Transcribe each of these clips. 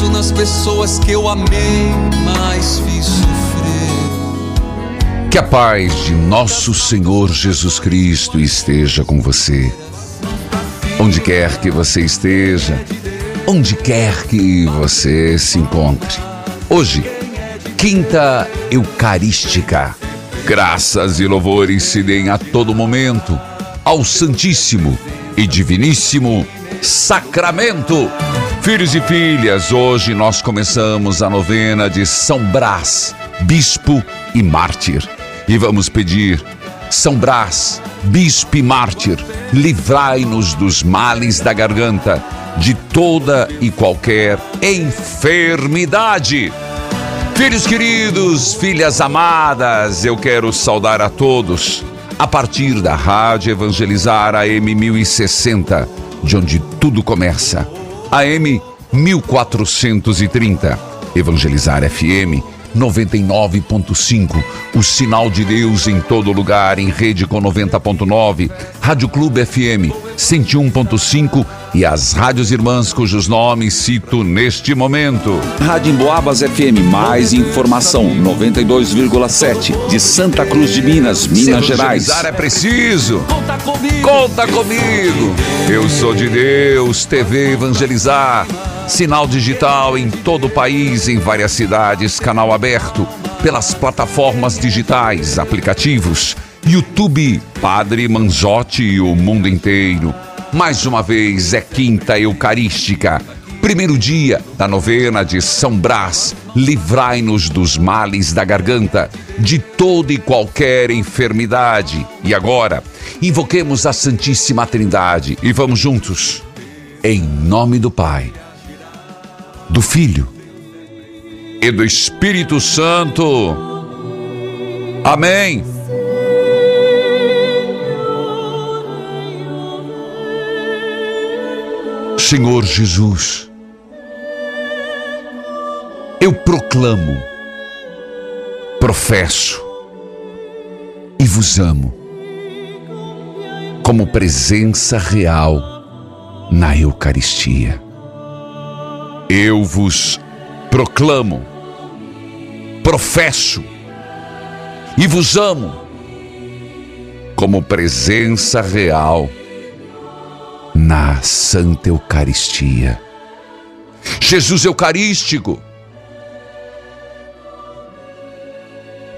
Penso nas pessoas que eu amei, mais fiz sofrer. Que a paz de nosso Senhor Jesus Cristo esteja com você. Onde quer que você esteja, onde quer que você se encontre. Hoje, Quinta Eucarística. Graças e louvores se deem a todo momento ao Santíssimo e Diviníssimo Sacramento. Filhos e filhas, hoje nós começamos a novena de São Brás, bispo e mártir. E vamos pedir, São Brás, bispo e mártir, livrai-nos dos males da garganta, de toda e qualquer enfermidade. Filhos queridos, filhas amadas, eu quero saudar a todos a partir da Rádio Evangelizar AM 1060, de onde tudo começa. AM 1430, Evangelizar FM 99.5, o sinal de Deus em todo lugar, em rede com 90.9, Rádio Clube FM 101.5 e as rádios irmãs cujos nomes cito neste momento. Rádio Emboabas FM, mais informação 92,7 de Santa Cruz de Minas, Minas Gerais. é preciso. Conta comigo. Conta comigo. Eu sou de Deus, TV Evangelizar. Sinal digital em todo o país, em várias cidades, canal aberto pelas plataformas digitais, aplicativos, YouTube, Padre Manzotti e o mundo inteiro. Mais uma vez é quinta eucarística. Primeiro dia da novena de São Brás, livrai-nos dos males da garganta, de toda e qualquer enfermidade. E agora, invoquemos a Santíssima Trindade e vamos juntos. Em nome do Pai do Filho e do Espírito Santo. Amém. Senhor Jesus, eu proclamo, professo e vos amo como presença real na Eucaristia. Eu vos proclamo, professo e vos amo como presença real na Santa Eucaristia. Jesus Eucarístico,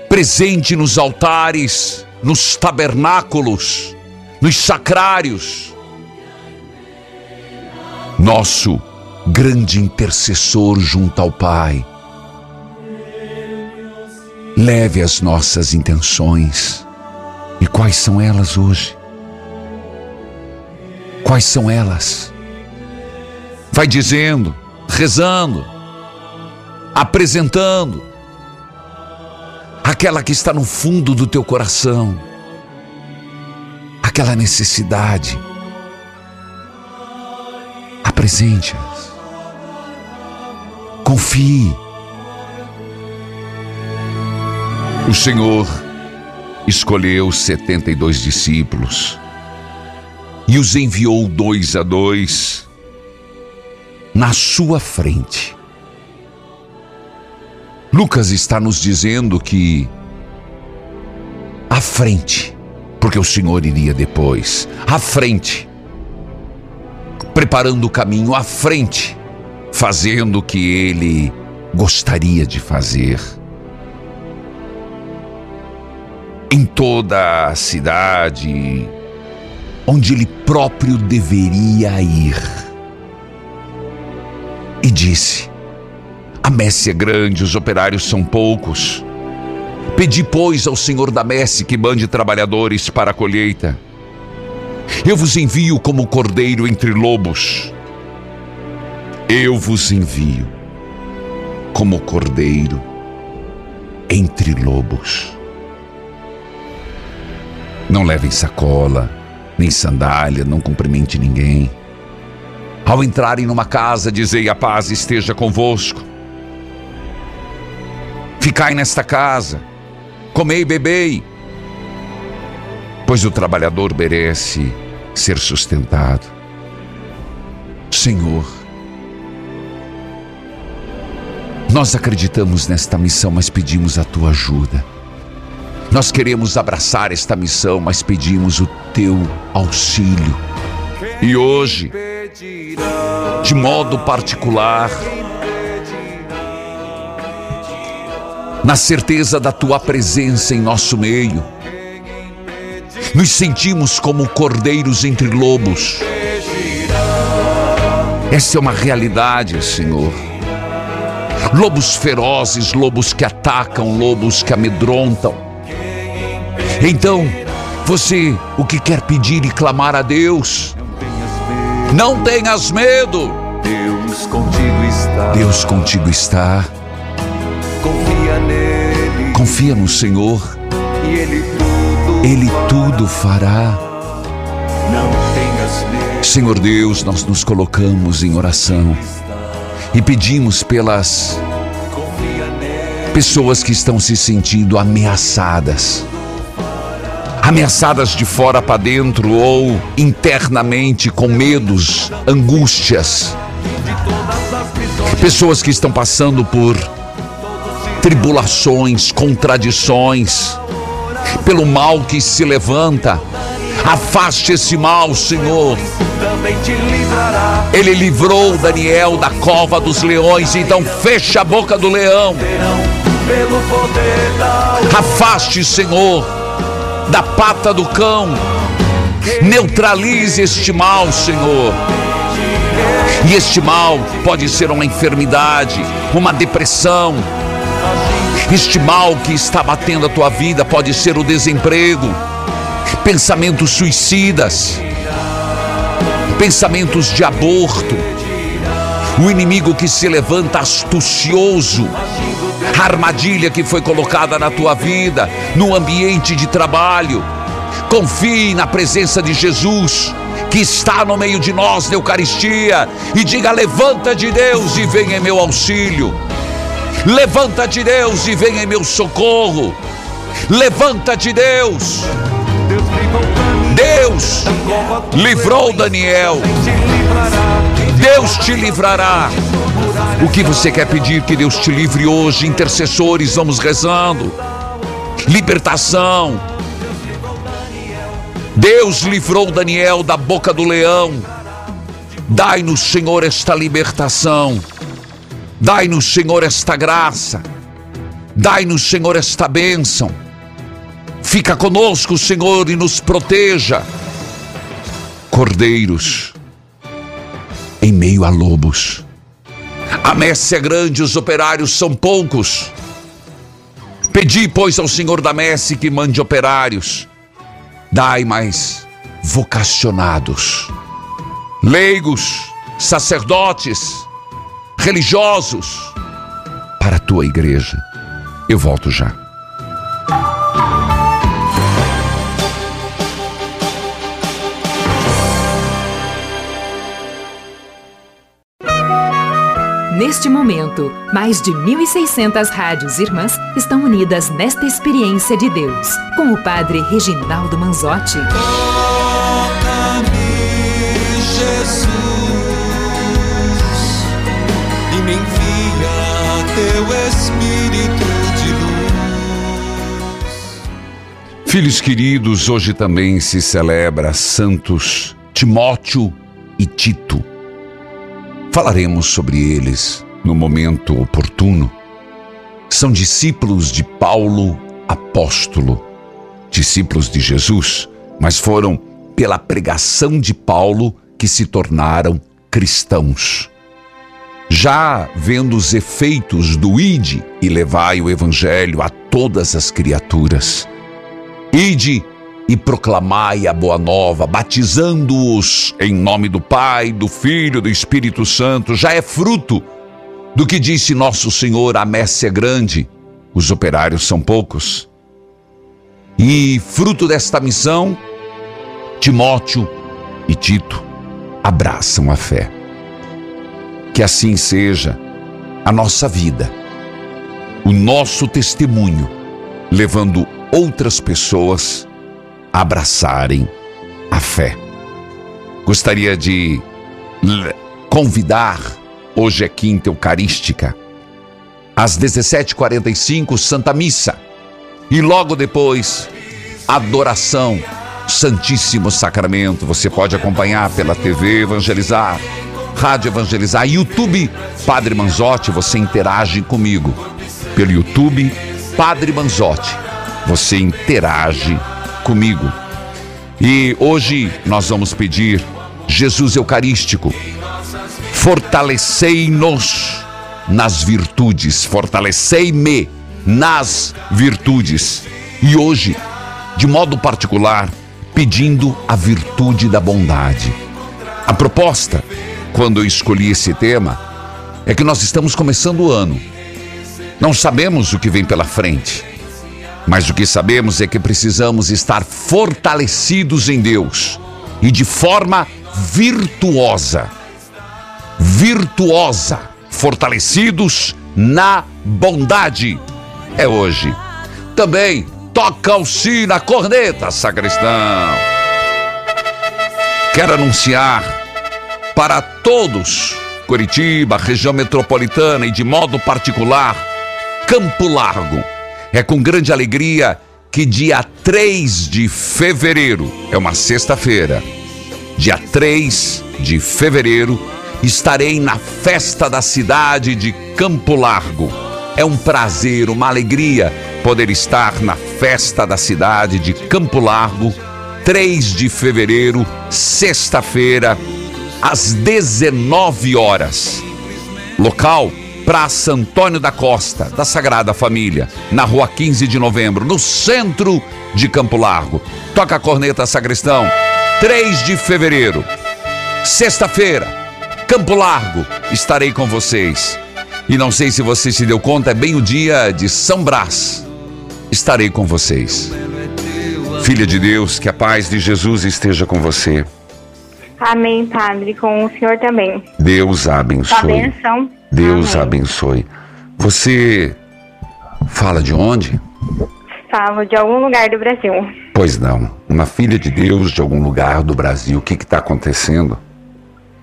presente nos altares, nos tabernáculos, nos sacrários, nosso grande intercessor junto ao Pai. Leve as nossas intenções. E quais são elas hoje? Quais são elas? Vai dizendo, rezando, apresentando aquela que está no fundo do teu coração, aquela necessidade. Apresente-a. Confie. O Senhor escolheu setenta e dois discípulos e os enviou dois a dois na sua frente. Lucas está nos dizendo que à frente, porque o Senhor iria depois, à frente, preparando o caminho à frente, fazendo o que ele gostaria de fazer. Em toda a cidade onde ele próprio deveria ir. E disse: A messe é grande, os operários são poucos. Pedi, pois, ao Senhor da messe que mande trabalhadores para a colheita. Eu vos envio como cordeiro entre lobos. Eu vos envio como cordeiro entre lobos. Não levem sacola, nem sandália, não cumprimente ninguém. Ao entrarem numa casa, dizei: A paz esteja convosco. Ficai nesta casa, comei e bebei, pois o trabalhador merece ser sustentado. Senhor, nós acreditamos nesta missão, mas pedimos a tua ajuda. Nós queremos abraçar esta missão, mas pedimos o teu auxílio. E hoje, de modo particular, na certeza da tua presença em nosso meio, nos sentimos como cordeiros entre lobos. Essa é uma realidade, Senhor. Lobos ferozes, lobos que atacam, lobos que amedrontam então, você o que quer pedir e clamar a Deus? Não tenhas medo. Deus contigo está. Deus contigo está. Confia nele. Confia no Senhor. E ele tudo. Ele tudo fará. Não tenhas medo. Senhor Deus, nós nos colocamos em oração e pedimos pelas pessoas que estão se sentindo ameaçadas ameaçadas de fora para dentro ou internamente com medos, angústias. Pessoas que estão passando por tribulações, contradições, pelo mal que se levanta. Afaste esse mal, Senhor. Ele livrou Daniel da cova dos leões, então fecha a boca do leão. Afaste, Senhor da pata do cão. Neutralize este mal, Senhor. E este mal pode ser uma enfermidade, uma depressão. Este mal que está batendo a tua vida pode ser o desemprego, pensamentos suicidas, pensamentos de aborto, o inimigo que se levanta astucioso a armadilha que foi colocada na tua vida, no ambiente de trabalho. Confie na presença de Jesus, que está no meio de nós na Eucaristia, e diga: Levanta de Deus e venha em meu auxílio. Levanta de Deus e venha em meu socorro. Levanta de Deus. Deus livrou Daniel. Deus te livrará. O que você quer pedir que Deus te livre hoje? Intercessores, vamos rezando. Libertação. Deus livrou Daniel da boca do leão. Dai-nos, Senhor, esta libertação. Dai-nos, Senhor, esta graça. Dai-nos, Senhor, esta bênção. Fica conosco, Senhor, e nos proteja. Cordeiros, em meio a lobos a messe é grande, os operários são poucos. Pedi, pois, ao Senhor da messe que mande operários. Dai mais vocacionados, leigos, sacerdotes, religiosos, para a tua igreja. Eu volto já. Neste momento, mais de 1.600 rádios irmãs estão unidas nesta experiência de Deus, com o Padre Reginaldo Manzotti. Toca-me, Jesus, e me envia teu Espírito de luz. Filhos queridos, hoje também se celebra Santos Timóteo e Tito. Falaremos sobre eles no momento oportuno. São discípulos de Paulo, apóstolo, discípulos de Jesus, mas foram pela pregação de Paulo que se tornaram cristãos. Já vendo os efeitos do ide e levai o evangelho a todas as criaturas. Ide e proclamai a boa nova, batizando-os em nome do Pai, do Filho, do Espírito Santo, já é fruto do que disse nosso Senhor: a messe é grande, os operários são poucos. E fruto desta missão, Timóteo e Tito abraçam a fé. Que assim seja a nossa vida, o nosso testemunho, levando outras pessoas abraçarem a fé. Gostaria de convidar, hoje é quinta eucarística, às 17h45, Santa Missa. E logo depois, adoração, Santíssimo Sacramento. Você pode acompanhar pela TV Evangelizar, Rádio Evangelizar, YouTube Padre Manzotti. Você interage comigo pelo YouTube Padre Manzotti. Você interage comigo. E hoje nós vamos pedir, Jesus Eucarístico, fortalecei-nos nas virtudes, fortalecei-me nas virtudes. E hoje, de modo particular, pedindo a virtude da bondade. A proposta, quando eu escolhi esse tema, é que nós estamos começando o ano. Não sabemos o que vem pela frente. Mas o que sabemos é que precisamos estar fortalecidos em Deus e de forma virtuosa. Virtuosa, fortalecidos na bondade. É hoje. Também toca o si na corneta, sacristão. Quero anunciar para todos, Curitiba, região metropolitana e de modo particular, Campo Largo é com grande alegria que dia 3 de fevereiro, é uma sexta-feira, dia 3 de fevereiro, estarei na festa da cidade de Campo Largo. É um prazer, uma alegria poder estar na festa da cidade de Campo Largo, 3 de fevereiro, sexta-feira, às 19 horas. Local Praça Antônio da Costa, da Sagrada Família, na rua 15 de novembro, no centro de Campo Largo. Toca a corneta, sacristão. 3 de fevereiro, sexta-feira, Campo Largo, estarei com vocês. E não sei se você se deu conta, é bem o dia de São Brás. Estarei com vocês. Filha de Deus, que a paz de Jesus esteja com você. Amém, Padre, com o Senhor também. Deus abençoe. A benção. Deus Amém. abençoe. Você fala de onde? Falo de algum lugar do Brasil. Pois não. Uma filha de Deus de algum lugar do Brasil. O que está acontecendo?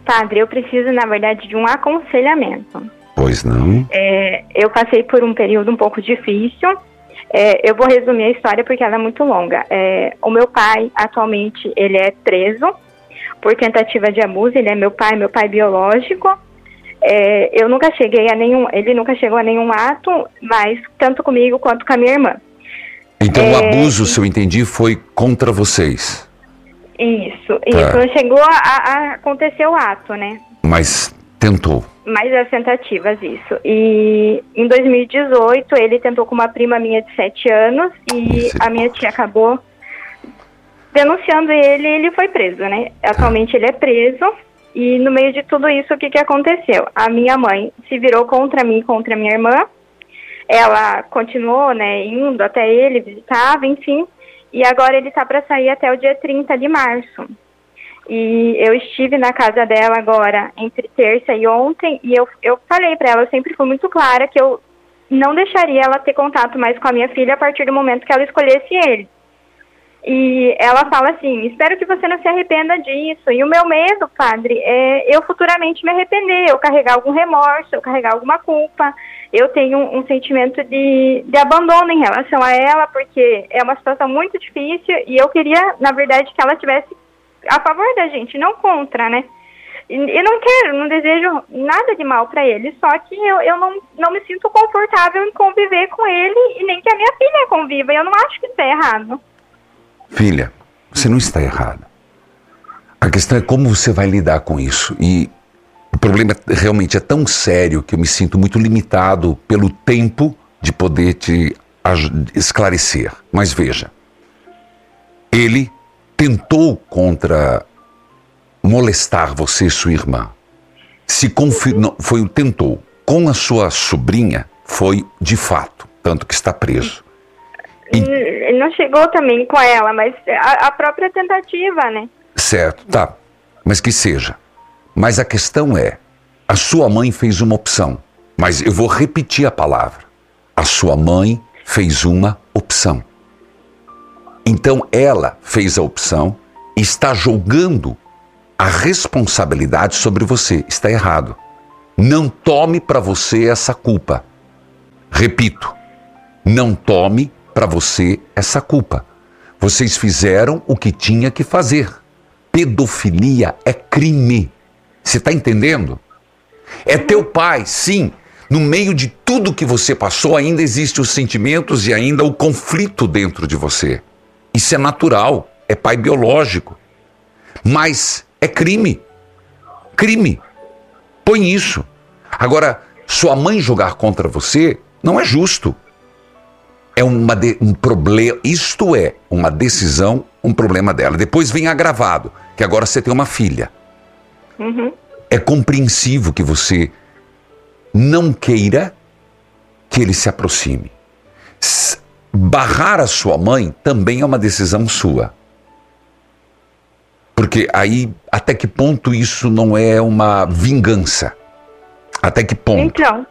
Padre, eu preciso, na verdade, de um aconselhamento. Pois não. É, eu passei por um período um pouco difícil. É, eu vou resumir a história porque ela é muito longa. É, o meu pai, atualmente, ele é preso por tentativa de abuso. Ele é meu pai, meu pai biológico. É, eu nunca cheguei a nenhum, ele nunca chegou a nenhum ato, mas tanto comigo quanto com a minha irmã. Então o É, abuso, se eu entendi, foi contra vocês. Isso, Tá. isso. Chegou a, a acontecer o ato, né? Mas tentou. Mais as tentativas, isso. E em 2018 ele tentou com uma prima minha de 7 anos e a minha tia acabou denunciando ele e ele foi preso, né? Atualmente ele é preso e no meio de tudo isso o que, que aconteceu? A minha mãe se virou contra mim contra minha irmã. Ela continuou, né, indo até ele, visitava, enfim. E agora ele tá para sair até o dia 30 de março. E eu estive na casa dela agora entre terça e ontem e eu, eu falei para ela, eu sempre fui muito clara que eu não deixaria ela ter contato mais com a minha filha a partir do momento que ela escolhesse ele. E ela fala assim: espero que você não se arrependa disso. E o meu medo, padre, é eu futuramente me arrepender, eu carregar algum remorso, eu carregar alguma culpa. Eu tenho um, um sentimento de, de abandono em relação a ela, porque é uma situação muito difícil e eu queria, na verdade, que ela tivesse a favor da gente, não contra, né? Eu não quero, não desejo nada de mal para ele, só que eu, eu não, não me sinto confortável em conviver com ele e nem que a minha filha conviva. Eu não acho que isso é errado. Filha, você não está errada. A questão é como você vai lidar com isso. E o problema realmente é tão sério que eu me sinto muito limitado pelo tempo de poder te esclarecer. Mas veja, ele tentou contra molestar você e sua irmã. Se confirmou, foi tentou. Com a sua sobrinha, foi de fato, tanto que está preso. E... Não chegou também com ela, mas a, a própria tentativa, né? Certo, tá. Mas que seja. Mas a questão é: a sua mãe fez uma opção. Mas eu vou repetir a palavra. A sua mãe fez uma opção. Então ela fez a opção e está jogando a responsabilidade sobre você. Está errado. Não tome para você essa culpa. Repito, não tome para você essa culpa. Vocês fizeram o que tinha que fazer. Pedofilia é crime. Você está entendendo? É teu pai, sim. No meio de tudo que você passou, ainda existem os sentimentos e ainda o conflito dentro de você. Isso é natural, é pai biológico. Mas é crime. Crime. Põe isso. Agora, sua mãe jogar contra você não é justo é uma de, um problema, isto é uma decisão, um problema dela. Depois vem agravado, que agora você tem uma filha. Uhum. É compreensivo que você não queira que ele se aproxime. Barrar a sua mãe também é uma decisão sua. Porque aí, até que ponto isso não é uma vingança? Até que ponto? Então.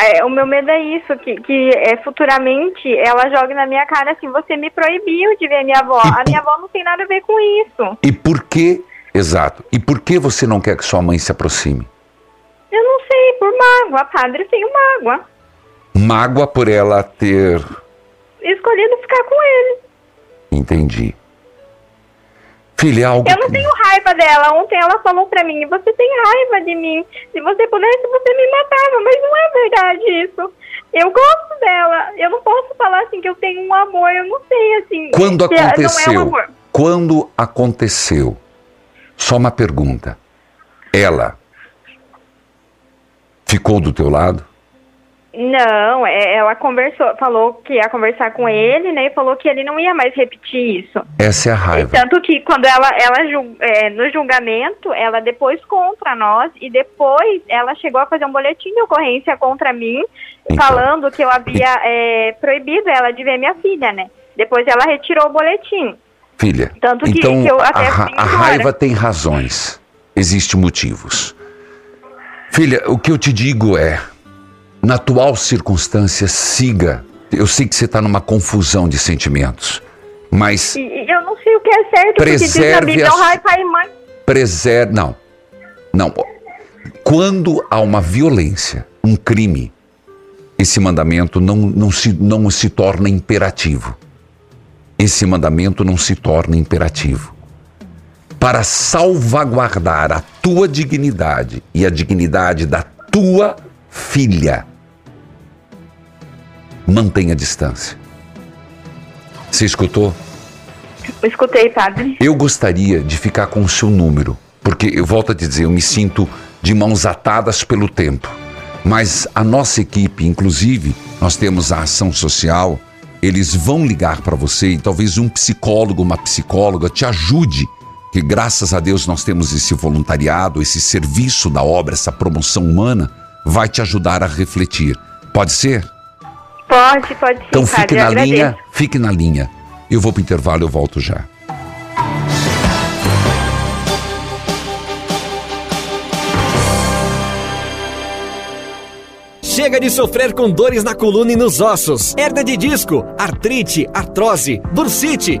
É, o meu medo é isso, que, que é, futuramente ela jogue na minha cara assim, você me proibiu de ver minha avó. A minha avó não tem nada a ver com isso. E por que, exato, e por que você não quer que sua mãe se aproxime? Eu não sei, por mágoa, padre, eu tenho mágoa. Mágoa por ela ter... Escolhido ficar com ele. Entendi. Filha, é algo. Eu não tenho raiva dela. Ontem ela falou pra mim: você tem raiva de mim. Se você pudesse, você me matava. Mas não é verdade isso. Eu gosto dela. Eu não posso falar assim que eu tenho um amor. Eu não sei assim. Quando aconteceu? É um quando aconteceu? Só uma pergunta. Ela ficou do teu lado? Não, é, ela conversou, falou que ia conversar com ele, né? E falou que ele não ia mais repetir isso. Essa é a raiva. E tanto que quando ela, ela é, no julgamento, ela depois contra nós e depois ela chegou a fazer um boletim de ocorrência contra mim, então, falando que eu havia é, proibido ela de ver minha filha, né? Depois ela retirou o boletim. Filha, tanto que, então, que eu até a, a raiva tem razões, existem motivos. Filha, o que eu te digo é na atual circunstância, siga. Eu sei que você está numa confusão de sentimentos, mas. Eu não sei o que é certo, preserve porque diz a pai e mãe. Preserve. Não. Não. Quando há uma violência, um crime, esse mandamento não, não, se, não se torna imperativo. Esse mandamento não se torna imperativo. Para salvaguardar a tua dignidade e a dignidade da tua filha, mantenha distância. Você escutou? Escutei, padre. Eu gostaria de ficar com o seu número, porque eu volto a te dizer, eu me sinto de mãos atadas pelo tempo. Mas a nossa equipe, inclusive, nós temos a ação social, eles vão ligar para você e talvez um psicólogo, uma psicóloga te ajude, que graças a Deus nós temos esse voluntariado, esse serviço da obra, essa promoção humana vai te ajudar a refletir. Pode ser? Pode, pode sim. Então fique na linha, agradeço. fique na linha. Eu vou para intervalo, eu volto já. Chega de sofrer com dores na coluna e nos ossos, hernia de disco, artrite, artrose, bursite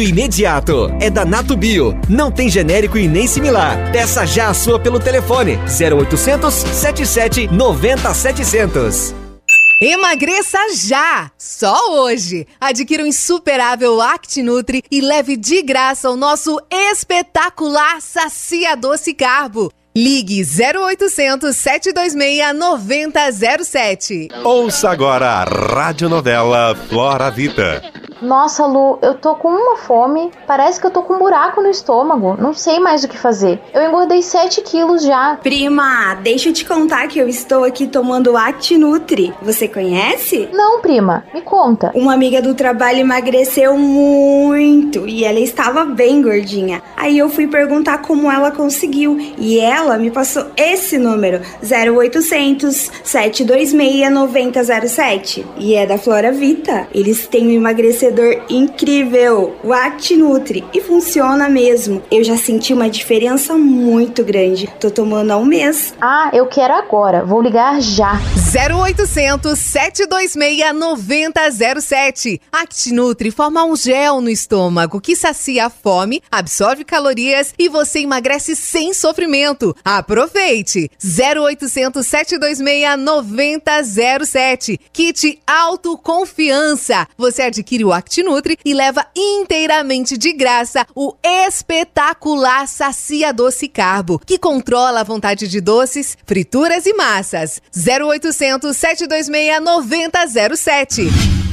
imediato. É da Nato Bio. Não tem genérico e nem similar. Peça já a sua pelo telefone 0800 77 90 700. Emagreça já! Só hoje! Adquira o insuperável ActiNutri e leve de graça o nosso espetacular Sacia Doce Carbo. Ligue 0800 726 9007. Ouça agora a radionovela Flora Vida. Nossa, Lu, eu tô com uma fome. Parece que eu tô com um buraco no estômago. Não sei mais o que fazer. Eu engordei 7 quilos já. Prima, deixa eu te contar que eu estou aqui tomando ActiNutri. Você conhece? Não, prima. Me conta. Uma amiga do trabalho emagreceu muito e ela estava bem gordinha. Aí eu fui perguntar como ela conseguiu e ela me passou esse número: 0800 726 9007. E é da Flora Vita. Eles têm um emagrecedor incrível, o ActiNutri, e funciona mesmo. Eu já senti uma diferença muito grande. Tô tomando há um mês. Ah, eu quero agora. Vou ligar já. 0800 726 9007. ActiNutri forma um gel no estômago que sacia a fome, absorve calorias e você emagrece sem sofrimento. Aproveite! 0800 726 9007. Kit Autoconfiança. Você adquire o ActiNutri e leva inteiramente de graça o espetacular Sacia Doce Carbo, que controla a vontade de doces, frituras e massas. 0800 726 9007.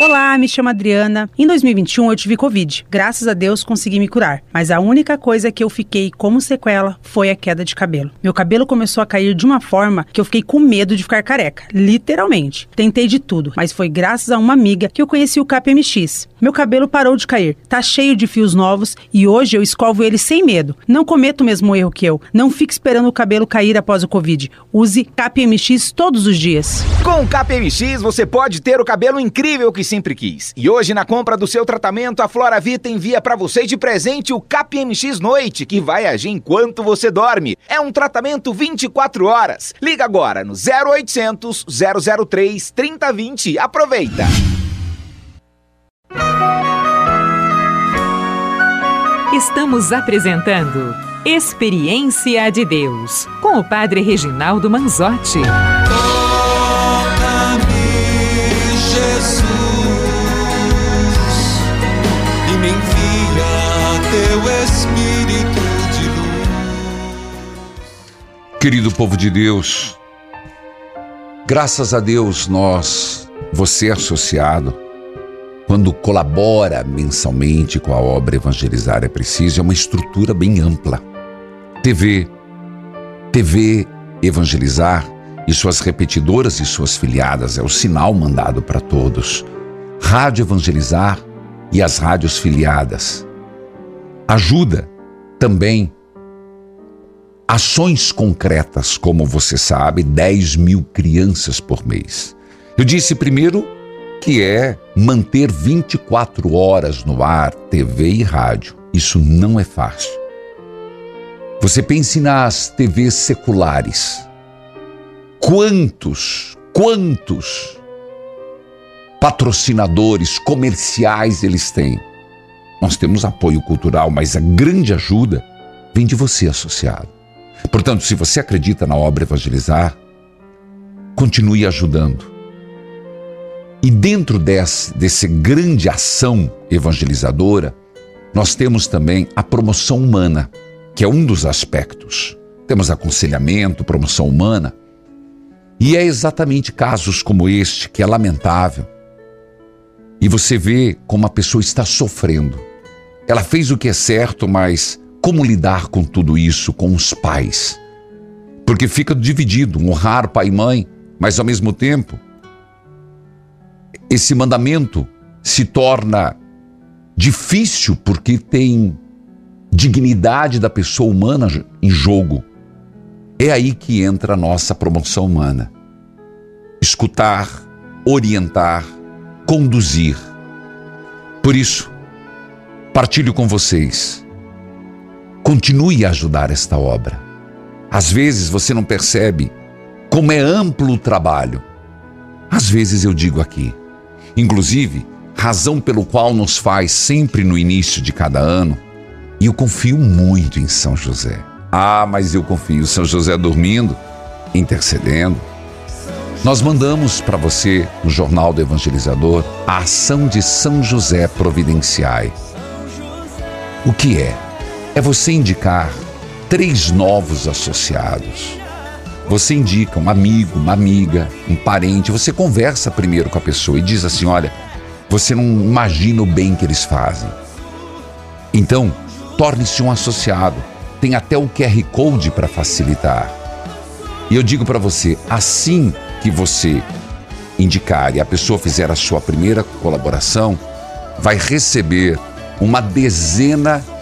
Olá, me chamo Adriana. Em 2021 eu tive Covid. Graças a Deus consegui me curar. Mas a única coisa que eu fiquei como sequela foi a queda de cabelo. Meu cabelo começou a cair de uma forma que eu fiquei com medo de ficar careca. Literalmente. Tentei de tudo, mas foi graças a uma amiga que eu conheci o KPMX. Meu cabelo parou de cair. Tá cheio de fios novos e hoje eu escovo ele sem medo. Não cometo o mesmo erro que eu. Não fique esperando o cabelo cair após o Covid. Use KPMX todos os dias. Com o KPMX você pode ter o cabelo incrível que sempre quis. E hoje, na compra do seu tratamento, a Flora Vita envia para você de presente o KPMX Noite, que vai agir enquanto você dorme. É um tratamento 24 horas. Liga agora no 0800 003 3020. Aproveita! Estamos apresentando Experiência de Deus com o Padre Reginaldo Manzotti. Querido povo de Deus, graças a Deus nós, você associado, quando colabora mensalmente com a obra Evangelizar é Preciso, é uma estrutura bem ampla. TV, TV Evangelizar e suas repetidoras e suas filiadas é o sinal mandado para todos. Rádio Evangelizar e as rádios filiadas. Ajuda também ações concretas, como você sabe, 10 mil crianças por mês. Eu disse primeiro que é manter 24 horas no ar, TV e rádio. Isso não é fácil. Você pense nas TVs seculares. Quantos, quantos patrocinadores comerciais eles têm. Nós temos apoio cultural, mas a grande ajuda vem de você, associado. Portanto, se você acredita na obra Evangelizar, continue ajudando. E dentro desse, desse grande ação evangelizadora, nós temos também a promoção humana, que é um dos aspectos. Temos aconselhamento, promoção humana. E é exatamente casos como este que é lamentável e você vê como a pessoa está sofrendo. Ela fez o que é certo, mas como lidar com tudo isso com os pais? Porque fica dividido, honrar pai e mãe Mas ao mesmo tempo, esse mandamento se torna difícil porque tem dignidade da pessoa humana em jogo. É aí que entra a nossa promoção humana. Escutar, orientar, conduzir. Por isso, partilho com vocês. Continue a ajudar esta obra. Às vezes você não percebe como é amplo o trabalho. Às vezes eu digo aqui, inclusive, razão pelo qual nos faz sempre no início de cada ano, e eu confio muito em São José. Ah, mas eu confio São José dormindo, intercedendo. Nós mandamos para você, no Jornal do Evangelizador, a ação de São José Providenciai. O que é? É você indicar três novos associados. Você indica um amigo, uma amiga, um parente, você conversa primeiro com a pessoa e diz assim: olha, você não imagina o bem que eles fazem. Então, torne-se um associado. Tem até o QR Code para facilitar. E eu digo para você, assim que você indicar e a pessoa fizer a sua primeira colaboração, vai receber uma dezena de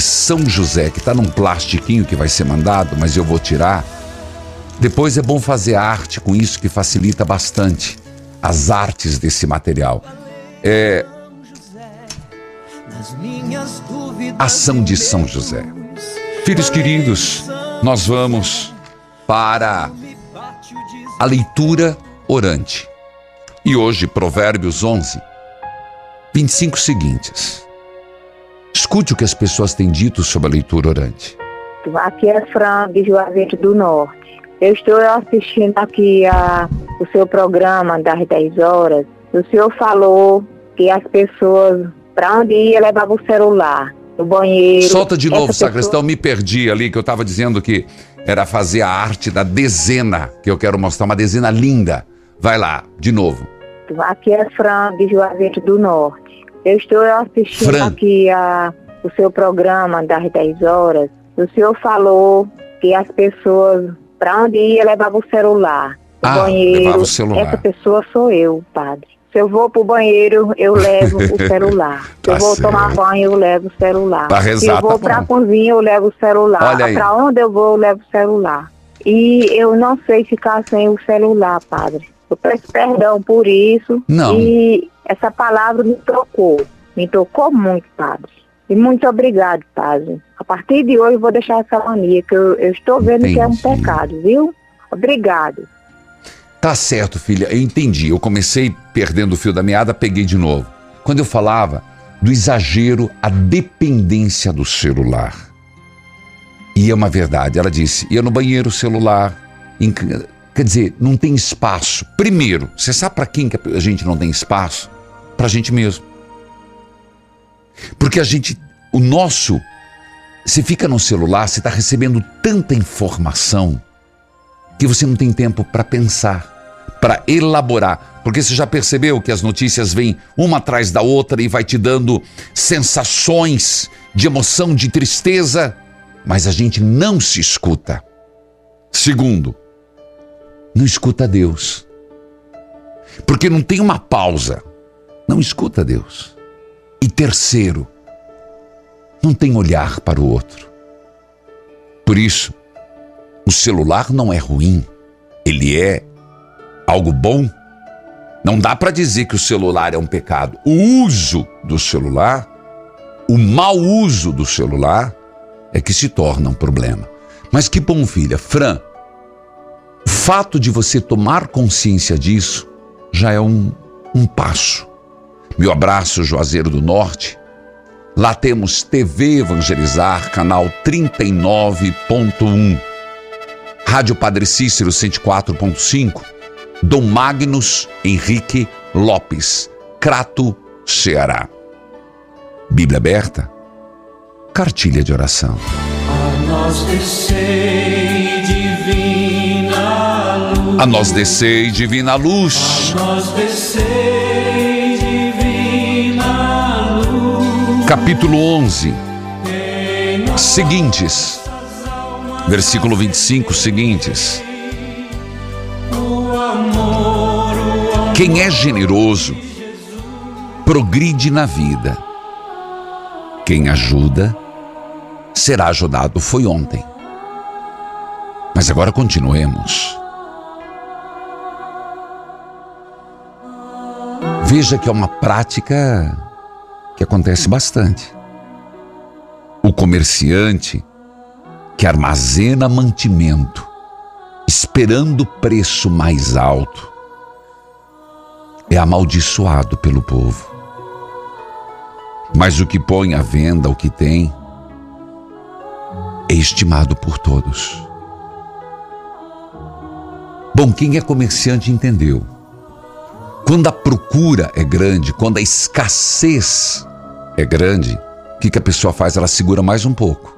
São José, que está num plastiquinho que vai ser mandado, mas eu vou tirar. Depois é bom fazer arte com isso que facilita bastante as artes desse material. É. Ação de São José. Filhos queridos, nós vamos para a leitura orante. E hoje, Provérbios 11, 25 seguintes. Escute o que as pessoas têm dito sobre a leitura orante. Aqui é Fran de Juazeiro do Norte. Eu estou assistindo aqui a, o seu programa das 10 horas. O senhor falou que as pessoas, para onde ia, levavam o celular. No banheiro. Solta de novo, pessoa... sacristão, me perdi ali, que eu estava dizendo que era fazer a arte da dezena, que eu quero mostrar, uma dezena linda. Vai lá, de novo. Aqui é Fran de Juazeiro do Norte. Eu estou assistindo Fran. aqui a, o seu programa das 10 horas. O senhor falou que as pessoas, para onde ia, levavam o celular. O ah, banheiro. O celular. Essa pessoa sou eu, padre. Se eu vou pro banheiro, eu levo o celular. Se tá eu vou certo. tomar banho, eu levo o celular. Pra rezar, Se eu vou tá pra cozinha, eu levo o celular. Olha aí. Pra onde eu vou, eu levo o celular. E eu não sei ficar sem o celular, padre. Eu peço perdão por isso. Não. E essa palavra me tocou, me tocou muito, padre. E muito obrigado, padre. A partir de hoje eu vou deixar essa mania, que eu, eu estou vendo Entendi. que é um pecado, viu? Obrigado. Tá certo, filha, eu entendi. Eu comecei perdendo o fio da meada, peguei de novo. Quando eu falava do exagero, a dependência do celular. E é uma verdade. Ela disse: ia no banheiro, celular. Quer dizer, não tem espaço. Primeiro, você sabe para quem que a gente não tem espaço? Para a gente mesmo. Porque a gente, o nosso, você fica no celular, você está recebendo tanta informação que você não tem tempo para pensar, para elaborar. Porque você já percebeu que as notícias vêm uma atrás da outra e vai te dando sensações de emoção, de tristeza, mas a gente não se escuta. Segundo, não escuta Deus. Porque não tem uma pausa. Não escuta Deus. E terceiro, não tem olhar para o outro. Por isso, o celular não é ruim, ele é algo bom. Não dá para dizer que o celular é um pecado. O uso do celular, o mau uso do celular, é que se torna um problema. Mas que bom, filha. Fran, o fato de você tomar consciência disso já é um, um passo. Meu abraço, Juazeiro do Norte. Lá temos TV Evangelizar, canal 39.1. Rádio Padre Cícero 104.5. Dom Magnus Henrique Lopes, Crato, Ceará. Bíblia aberta, cartilha de oração. A nós luz. A nós descei divina luz. A nós descei divina luz. Capítulo 11. Seguintes. Versículo 25 seguintes. Quem é generoso progride na vida. Quem ajuda será ajudado. Foi ontem. Mas agora continuemos. Veja que é uma prática que acontece bastante. O comerciante que armazena mantimento, esperando preço mais alto, é amaldiçoado pelo povo. Mas o que põe à venda o que tem é estimado por todos. Bom, quem é comerciante entendeu. Quando a procura é grande, quando a escassez é grande, o que, que a pessoa faz? Ela segura mais um pouco.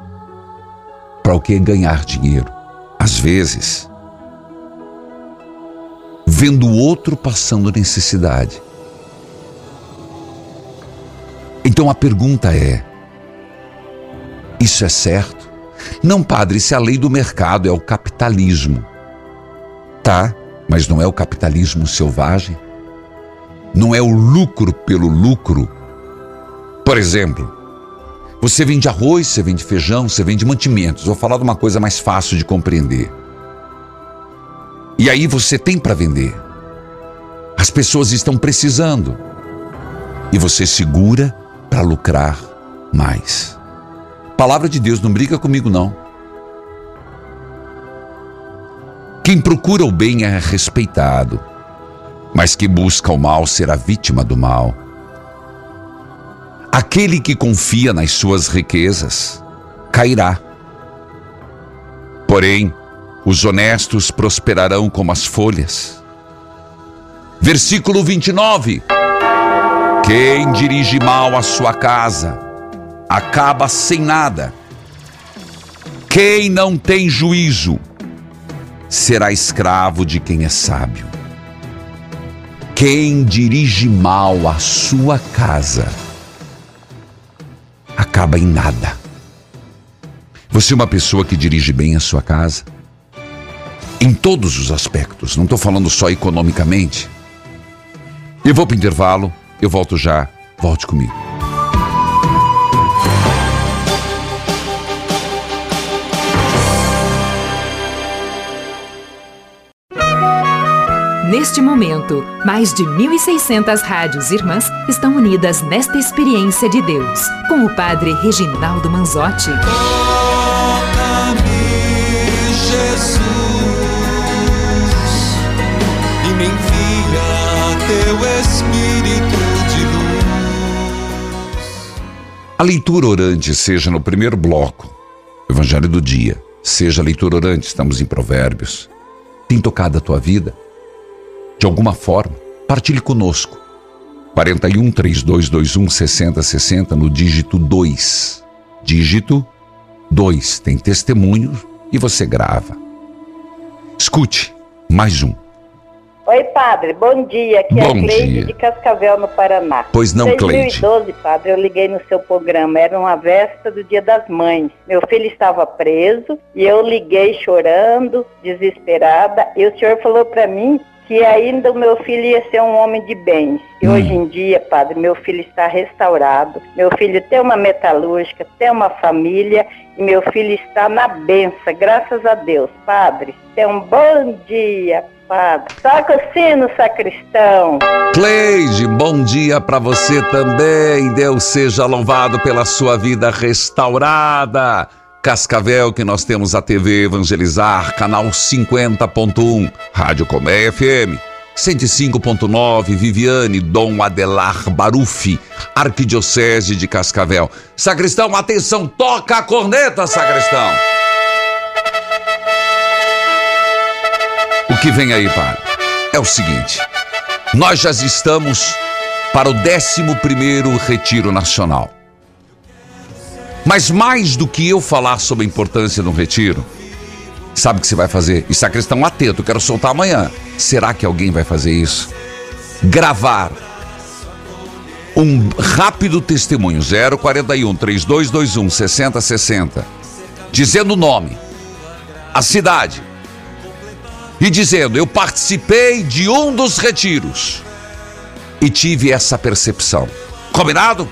Para o que? Ganhar dinheiro. Às vezes, vendo o outro passando necessidade. Então a pergunta é: isso é certo? Não, padre, isso é a lei do mercado, é o capitalismo. Tá, mas não é o capitalismo selvagem? Não é o lucro pelo lucro? Por exemplo, você vende arroz, você vende feijão, você vende mantimentos. Vou falar de uma coisa mais fácil de compreender. E aí você tem para vender. As pessoas estão precisando. E você segura para lucrar mais. Palavra de Deus, não briga comigo não. Quem procura o bem é respeitado, mas que busca o mal será vítima do mal. Aquele que confia nas suas riquezas cairá. Porém, os honestos prosperarão como as folhas. Versículo 29. Quem dirige mal a sua casa acaba sem nada. Quem não tem juízo será escravo de quem é sábio. Quem dirige mal a sua casa acaba em nada. Você é uma pessoa que dirige bem a sua casa? Em todos os aspectos, não estou falando só economicamente. Eu vou para o intervalo. Eu volto já. Volte comigo. Neste momento, mais de 1.600 rádios irmãs estão unidas nesta experiência de Deus, com o Padre Reginaldo Manzotti. Toca-me, Jesus, e me envia teu Espírito de luz. A leitura orante, seja no primeiro bloco, Evangelho do Dia, seja a leitura orante, estamos em Provérbios, tem tocado a tua vida? De alguma forma, partilhe conosco. 41 3221 6060 no dígito 2. Dígito 2. Tem testemunho e você grava. Escute, mais um. Oi, padre, bom dia. Aqui é Bom a Cleide dia. de Cascavel, no Paraná. Pois não, Em 2012, padre, eu liguei no seu programa. Era uma véspera do Dia das Mães. Meu filho estava preso e eu liguei chorando, desesperada. E o senhor falou para mim que ainda o meu filho ia ser um homem de bens. E hoje em dia, padre, meu filho está restaurado. Meu filho tem uma metalúrgica, tem uma família e meu filho está na benção, graças a Deus. Padre, tenha um bom dia, padre. Toca o sino, sacristão. Cleide, bom dia para você também. Deus seja louvado pela sua vida restaurada. Cascavel, que nós temos a TV Evangelizar, canal 50.1, Rádio Comé FM, 105.9, Viviane, Dom Adelar Barufi, Arquidiocese de Cascavel. Sacristão, atenção, toca a corneta, sacristão. O que vem aí, padre? É o seguinte, nós já estamos para o 11º Retiro Nacional. Mas mais do que eu falar sobre a importância do retiro, sabe o que você vai fazer? E sacristão atento, eu quero soltar amanhã. Será que alguém vai fazer isso? Gravar um rápido testemunho 041 3221 6060 dizendo o nome, a cidade e dizendo: Eu participei de um dos retiros e tive essa percepção. Combinado?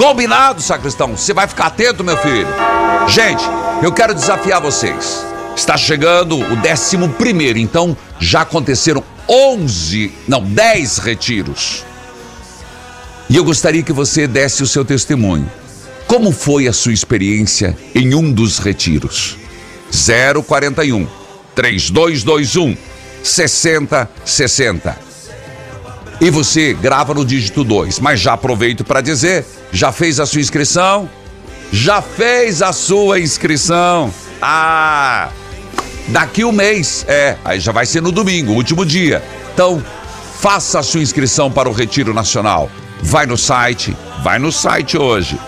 Combinado, sacristão. Você vai ficar atento, meu filho. Gente, eu quero desafiar vocês. Está chegando o décimo primeiro, então já aconteceram 11, não, 10 retiros. E eu gostaria que você desse o seu testemunho. Como foi a sua experiência em um dos retiros? 041 3221 6060. E você grava no dígito 2. Mas já aproveito para dizer: já fez a sua inscrição? Já fez a sua inscrição? Ah! Daqui um mês, é, aí já vai ser no domingo, último dia. Então, faça a sua inscrição para o Retiro Nacional. Vai no site, vai no site hoje.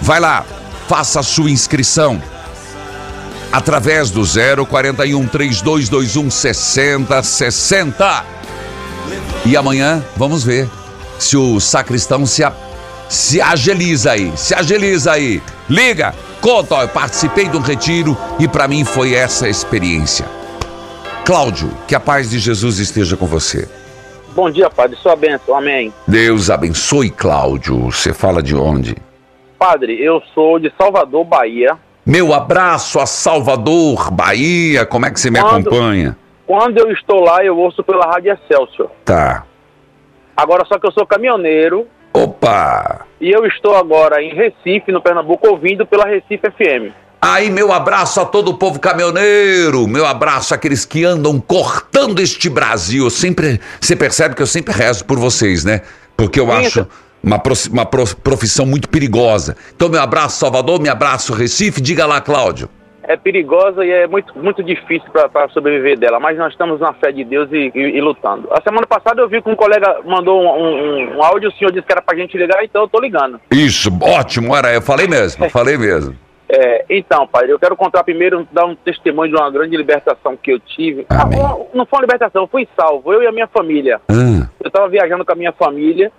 Vai lá, faça a sua inscrição através do 041 3221 6060. E amanhã vamos ver se o sacristão se, a, se agiliza aí, se agiliza aí. Liga, conta, ó, eu participei de um retiro e para mim foi essa experiência. Cláudio, que a paz de Jesus esteja com você. Bom dia, Padre. Sua bênção. Amém. Deus abençoe, Cláudio. Você fala de onde? Padre, eu sou de Salvador, Bahia. Meu abraço a Salvador, Bahia. Como é que você me Quando- acompanha? Quando eu estou lá, eu ouço pela Rádio Excelsior. Tá. Agora, só que eu sou caminhoneiro Opa! e eu estou agora em Recife, no Pernambuco, ouvindo pela Recife FM. Aí, meu abraço a todo o povo caminhoneiro, meu abraço àqueles que andam cortando este Brasil. Eu sempre, você percebe que eu sempre rezo por vocês, né? Porque eu acho uma, uma pro- profissão muito perigosa. Então, meu abraço, Salvador, meu abraço, Recife. Diga lá, Cláudio. É perigosa e é muito, muito difícil para sobreviver dela, mas nós estamos na fé de Deus e, e- e lutando. A semana passada eu vi que um colega mandou um, um- um áudio, o senhor disse que era pra gente ligar, então eu tô ligando. Isso, ótimo, era, eu falei mesmo, falei mesmo. É, então, pai, eu quero contar primeiro, dar um testemunho de uma grande libertação que eu tive. Ah, não foi uma libertação, eu fui salvo, eu e a minha família. Eu estava viajando com a minha família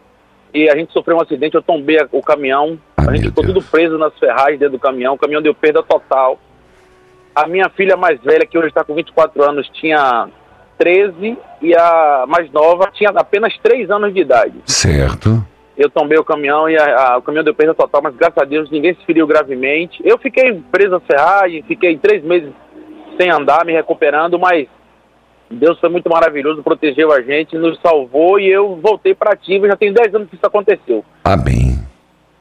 e a gente sofreu um acidente, eu tombei a- o caminhão, a gente ficou tudo preso nas ferragens dentro do caminhão, o caminhão deu perda total. A minha filha mais velha, que hoje está com 24 anos, tinha 13 e a mais nova tinha apenas 3 anos de idade. Certo. Eu tombei o caminhão e a- a- o caminhão deu perda total, mas graças a Deus ninguém se feriu gravemente. Eu fiquei preso na ferragem, fiquei três meses sem andar, me recuperando, mas Deus foi muito maravilhoso, protegeu a gente, nos salvou e eu voltei para ativo. Já tem 10 anos que isso aconteceu. Amém.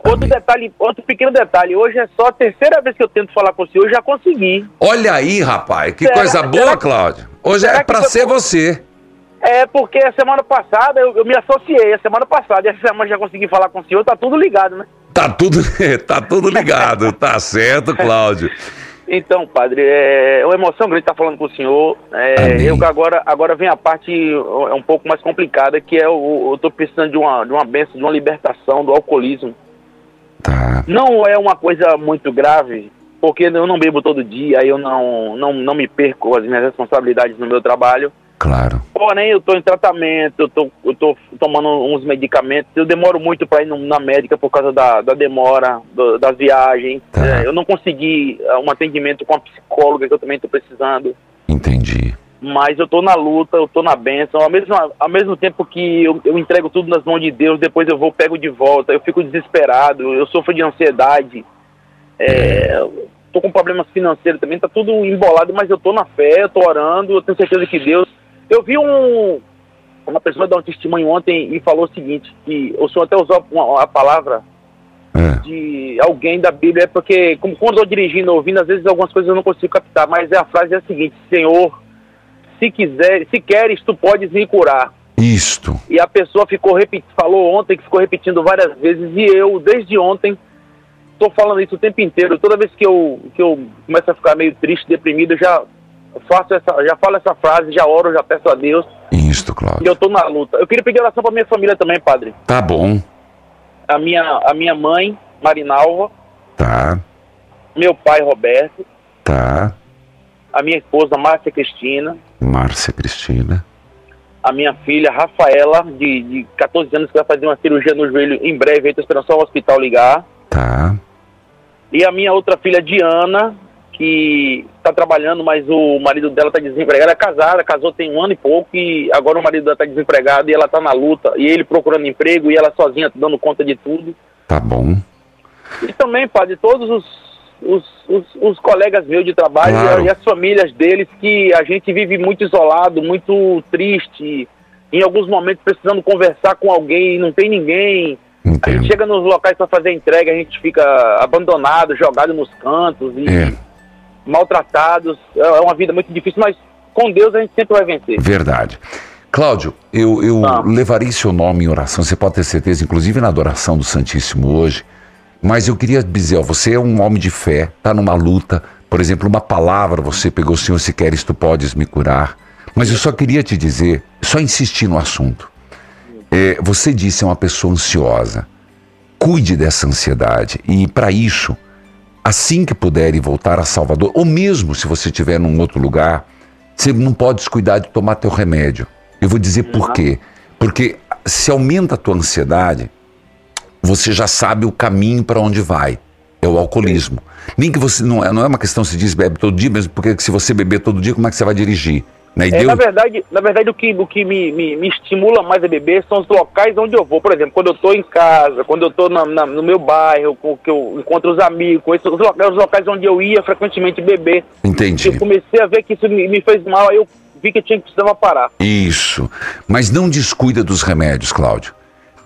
Outro detalhe, outro pequeno detalhe, hoje é só a terceira vez que eu tento falar com o senhor, eu já consegui. Olha aí, rapaz, que Será- coisa boa, será Cláudio. Hoje é pra foi- ser você. É porque a semana passada eu, eu me associei, a semana passada, e essa semana já consegui falar com o senhor, tá tudo ligado, né? Tá tudo, tá tudo ligado, tá certo, Cláudio. Então, padre, é uma emoção grande estar falando com o senhor. É, eu que agora, agora vem a parte é um pouco mais complicada, que é o, eu estou precisando de uma, de uma benção, de uma libertação do alcoolismo. Não é uma coisa muito grave, porque eu não bebo todo dia, eu não, não, não me perco as minhas responsabilidades no meu trabalho. Claro. Porém, eu estou em tratamento, eu tô, tô tomando uns medicamentos, eu demoro muito para ir na médica por causa da, da demora, do, das viagens. É, eu não consegui ah, um atendimento com a psicóloga que eu também estou precisando. Entendi. Mas eu tô na luta, eu tô na bênção. Ao mesmo, ao mesmo tempo que eu, eu entrego tudo nas mãos de Deus, depois eu vou, pego de volta, eu fico desesperado, eu sofro de ansiedade. É, tô com problemas financeiros também, tá tudo embolado, mas eu tô na fé, eu tô orando, eu tenho certeza que Deus. Eu vi um, uma pessoa dar um testemunho ontem e falou o seguinte, que o senhor até usou a palavra de alguém da Bíblia, é porque como quando eu tô dirigindo, ouvindo, às vezes algumas coisas eu não consigo captar, mas é a frase é a seguinte, Senhor, se quiser, se queres, tu podes me curar. Isto. E a pessoa ficou repetindo, falou ontem que ficou repetindo várias vezes e eu, desde ontem, tô falando isso o tempo inteiro. Toda vez que eu, que eu começo a ficar meio triste, deprimido, eu já faço essa, já falo essa frase, já oro, já peço a Deus. Isto, Cláudio. E eu tô na luta. Eu queria pedir oração pra minha família também, padre. Tá bom. A minha, a minha mãe, Marinalva, Tá, meu pai, Roberto, tá. A minha esposa, Márcia Cristina, Márcia Cristina. a minha filha, Rafaela, de, de 14 anos, que vai fazer uma cirurgia no joelho em breve, estou esperando só o hospital ligar. Tá. E a minha outra filha, Diana, que está trabalhando, mas o marido dela está desempregado. Ela é casada, casou tem um ano e pouco e agora o marido dela está desempregado e ela está na luta. E ele procurando emprego e ela sozinha dando conta de tudo. Tá bom. E também, padre, todos os, os, os, os colegas meus de trabalho Claro. e as famílias deles que a gente vive muito isolado, muito triste, em alguns momentos precisando conversar com alguém e não tem ninguém. A gente chega nos locais para fazer entrega, a gente fica abandonado, jogado nos cantos e É. maltratados. É uma vida muito difícil, mas com Deus a gente sempre vai vencer. Verdade. Cláudio, eu, eu levarei seu nome em oração, você pode ter certeza, inclusive na adoração do Santíssimo hoje. Mas eu queria dizer, ó, você é um homem de fé, está numa luta. Por exemplo, uma palavra você pegou, Senhor, se queres, tu podes me curar. Mas eu só queria te dizer, só insistir no assunto. É, você disse é uma pessoa ansiosa. Cuide dessa ansiedade. E para isso, assim que puder voltar a Salvador, ou mesmo se você estiver num outro lugar, você não pode descuidar de tomar teu remédio. Eu vou dizer por quê. Porque se aumenta a tua ansiedade, você já sabe o caminho para onde vai. É o alcoolismo. Nem que você não é, não é uma questão se diz bebe todo dia, mesmo porque se você beber todo dia, como é que você vai dirigir? Né? É, na verdade, na verdade o que, o que me, me, me estimula mais a beber são os locais onde eu vou. Por exemplo, quando eu estou em casa, quando eu estou no meu bairro, com, que eu encontro os amigos, esses, os, locais, os locais onde eu ia frequentemente beber. Entendi. Eu comecei a ver que isso me, me fez mal, aí eu vi que eu tinha que precisava parar. Isso. Mas não descuida dos remédios, Cláudio.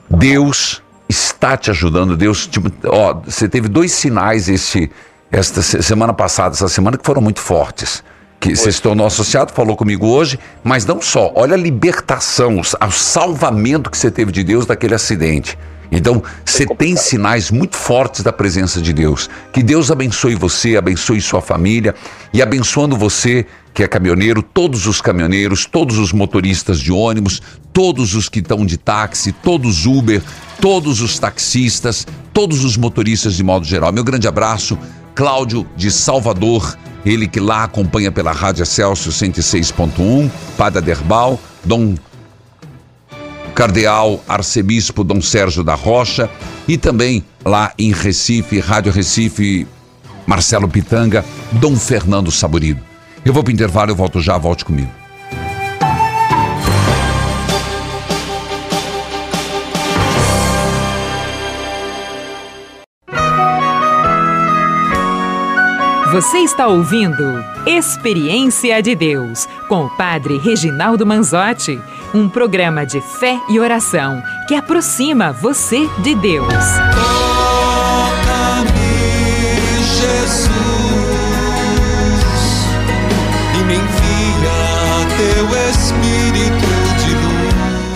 Deus está te ajudando. Deus, tipo, ó, você teve dois sinais esse, esta se- semana passada, essa semana que foram muito fortes. Que você se tornou associado, falou comigo hoje, mas não só. Olha a libertação, o o salvamento que você teve de Deus daquele acidente. Então, você tem sinais muito fortes da presença de Deus. Que Deus abençoe você, abençoe sua família e abençoando você que é caminhoneiro, todos os caminhoneiros, todos os motoristas de ônibus, todos os que estão de táxi, todos Uber, todos os taxistas, todos os motoristas de modo geral. Meu grande abraço, Cláudio de Salvador, ele que lá acompanha pela Rádio Celsius 106.1, Pada Derbal, Dom Cardeal Arcebispo Dom Sérgio da Rocha e também lá em Recife, Rádio Recife, Marcelo Pitanga, Dom Fernando Saborido. Eu vou para o intervalo, eu volto já, volte comigo. Você está ouvindo Experiência de Deus com o Padre Reginaldo Manzotti, um programa de fé e oração que aproxima você de Deus.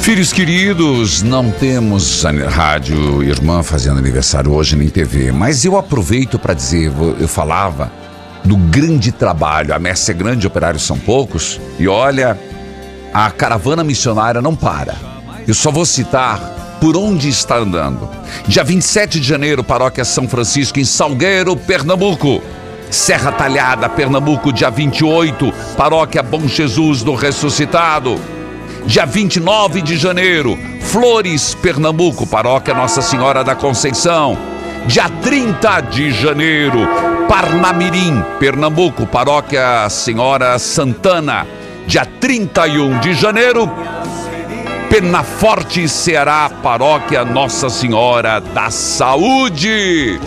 Filhos queridos, não temos rádio irmã fazendo aniversário hoje nem TV, mas eu aproveito para dizer, eu falava do grande trabalho, a messe é grande, operários são poucos, e olha, a caravana missionária não para. Eu só vou citar por onde está andando. Dia 27 de janeiro, Paróquia São Francisco, em Salgueiro, Pernambuco. Serra Talhada, Pernambuco, dia 28, Paróquia Bom Jesus do Ressuscitado. Dia 29 de janeiro, Flores, Pernambuco, Paróquia Nossa Senhora da Conceição. Dia 30 de janeiro, Parnamirim, Pernambuco, Paróquia Senhora Santana. Dia 31 de janeiro, Penaforte, Ceará, Paróquia Nossa Senhora da Saúde.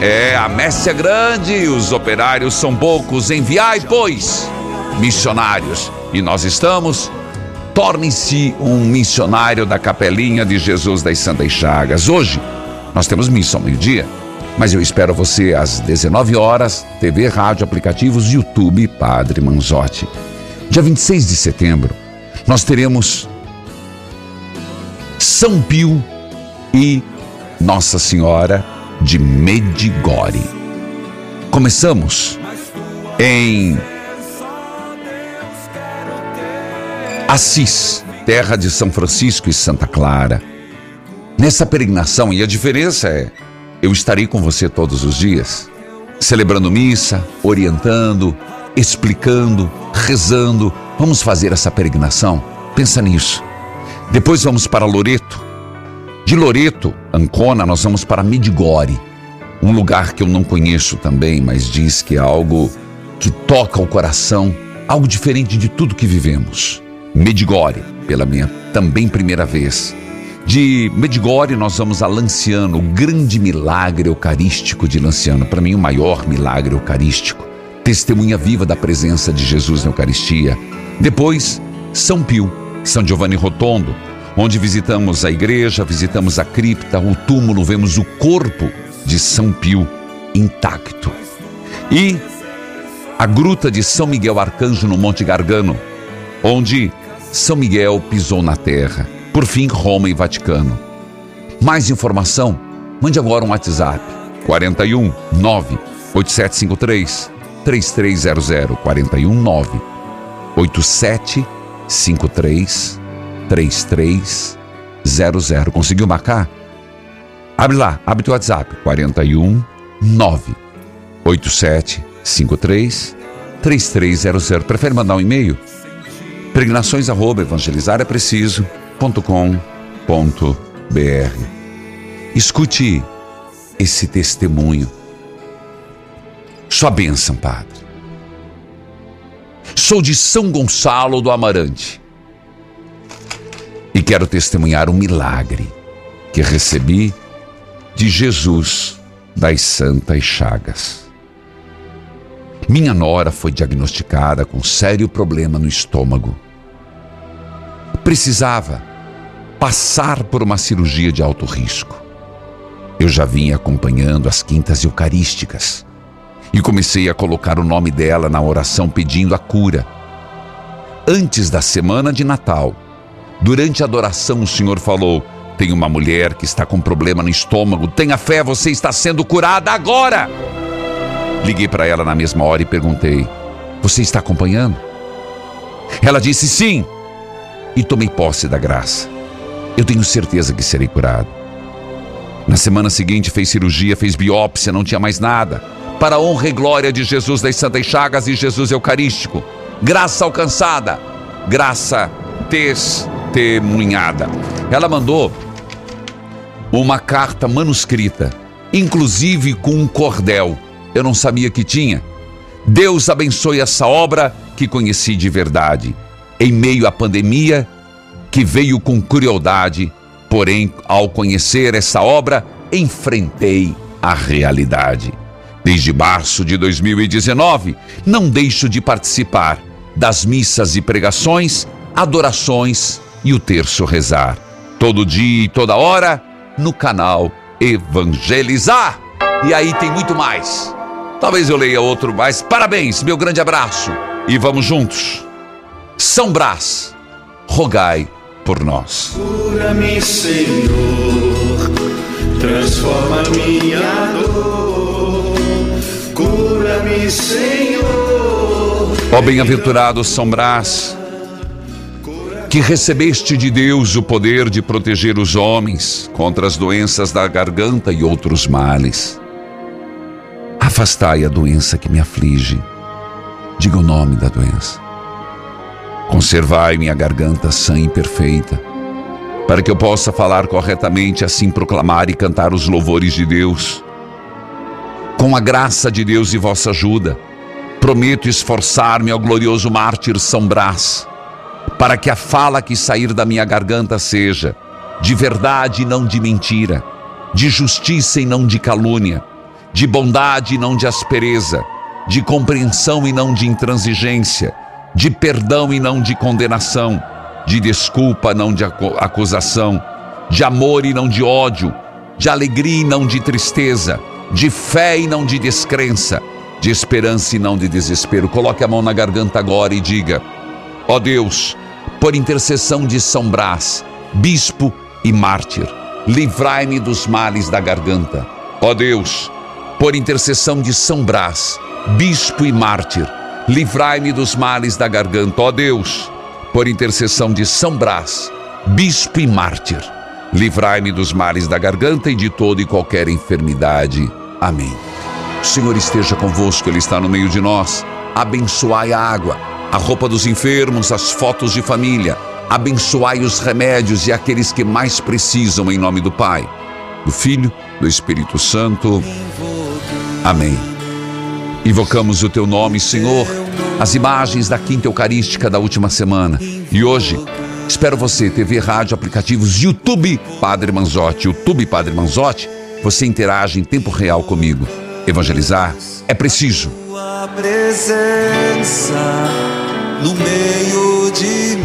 É, a messe é grande, os operários são poucos. Enviai, pois, missionários. E nós estamos. Torne-se um missionário da Capelinha de Jesus das Santas Chagas. Hoje, nós temos missa ao meio-dia, mas eu espero você às 19 horas, TV, rádio, aplicativos, YouTube, Padre Manzotti. Dia 26 de setembro, nós teremos São Pio e Nossa Senhora de Medigore. Começamos em Assis, terra de São Francisco e Santa Clara. Nessa peregrinação, e a diferença é, eu estarei com você todos os dias, celebrando missa, orientando, explicando, rezando. Vamos fazer essa peregrinação? Pensa nisso. Depois vamos para Loreto. De Loreto, Ancona, nós vamos para Medigore. um lugar que eu não conheço também, mas diz que é algo que toca o coração, algo diferente de tudo que vivemos. Medigore, pela minha também primeira vez. De Medigore nós vamos a Lanciano, o grande milagre eucarístico de Lanciano, para mim o maior milagre eucarístico. Testemunha viva da presença de Jesus na Eucaristia. Depois, São Pio, São Giovanni Rotondo, onde visitamos a igreja, visitamos a cripta, o túmulo, vemos o corpo de São Pio intacto. E a gruta de São Miguel Arcanjo no Monte Gargano, onde São Miguel pisou na terra. Por fim, Roma e Vaticano. Mais informação? Mande agora um WhatsApp. 41 9 8753 3300 41 9 8753 3300. Conseguiu marcar? Abre lá, abre teu WhatsApp. 41 9 87 53 3300. Prefere mandar um e-mail? Pregnações arroba evangelizar é preciso.com.br. Escute esse testemunho. Sua bênção, Padre. Sou de São Gonçalo do Amarante e quero testemunhar um milagre que recebi de Jesus das Santas Chagas. Minha nora foi diagnosticada com sério problema no estômago. Precisava passar por uma cirurgia de alto risco. Eu já vinha acompanhando as quintas eucarísticas e comecei a colocar o nome dela na oração pedindo a cura. Antes da semana de Natal, durante a adoração, o Senhor falou: Tem uma mulher que está com problema no estômago, tenha fé, você está sendo curada agora. Liguei para ela na mesma hora e perguntei: Você está acompanhando? Ela disse sim. E tomei posse da graça. Eu tenho certeza que serei curado. Na semana seguinte fez cirurgia, fez biópsia, não tinha mais nada. Para a honra e glória de Jesus das Santas Chagas e Jesus Eucarístico. Graça alcançada, graça testemunhada. Ela mandou uma carta manuscrita, inclusive com um cordel. Eu não sabia que tinha. Deus abençoe essa obra que conheci de verdade. Em meio à pandemia, que veio com crueldade, porém, ao conhecer essa obra, enfrentei a realidade. Desde março de 2019, não deixo de participar das missas e pregações, adorações e o terço rezar. Todo dia e toda hora no canal Evangelizar. E aí tem muito mais. Talvez eu leia outro mais. Parabéns, meu grande abraço. E vamos juntos. São Brás, rogai por nós. Cura-me, Senhor, transforma minha dor. Cura-me, Senhor. Ó bem-aventurado São Brás, que recebeste de Deus o poder de proteger os homens contra as doenças da garganta e outros males. Afastai a doença que me aflige. Diga o nome da doença. Conservai minha garganta sã e perfeita, para que eu possa falar corretamente, assim proclamar e cantar os louvores de Deus. Com a graça de Deus e vossa ajuda, prometo esforçar-me ao glorioso mártir São Brás, para que a fala que sair da minha garganta seja de verdade e não de mentira, de justiça e não de calúnia, de bondade e não de aspereza, de compreensão e não de intransigência, de perdão e não de condenação, de desculpa, não de acusação, de amor e não de ódio, de alegria e não de tristeza, de fé e não de descrença, de esperança e não de desespero. Coloque a mão na garganta agora e diga: Ó oh Deus, por intercessão de São Brás, bispo e mártir, livrai-me dos males da garganta. Ó oh Deus, por intercessão de São Brás, bispo e mártir, livrai-me dos males da garganta, ó Deus, por intercessão de São Brás, bispo e mártir, livrai-me dos males da garganta e de toda e qualquer enfermidade. Amém. O Senhor esteja convosco, Ele está no meio de nós. Abençoai a água, a roupa dos enfermos, as fotos de família. Abençoai os remédios e aqueles que mais precisam, em nome do Pai, do Filho, do Espírito Santo. Amém. Invocamos o teu nome, Senhor, as imagens da quinta eucarística da última semana. E hoje, espero você, TV, rádio, aplicativos, YouTube Padre Manzotti, YouTube Padre Manzotti, você interage em tempo real comigo. Evangelizar é preciso. Presença no meio de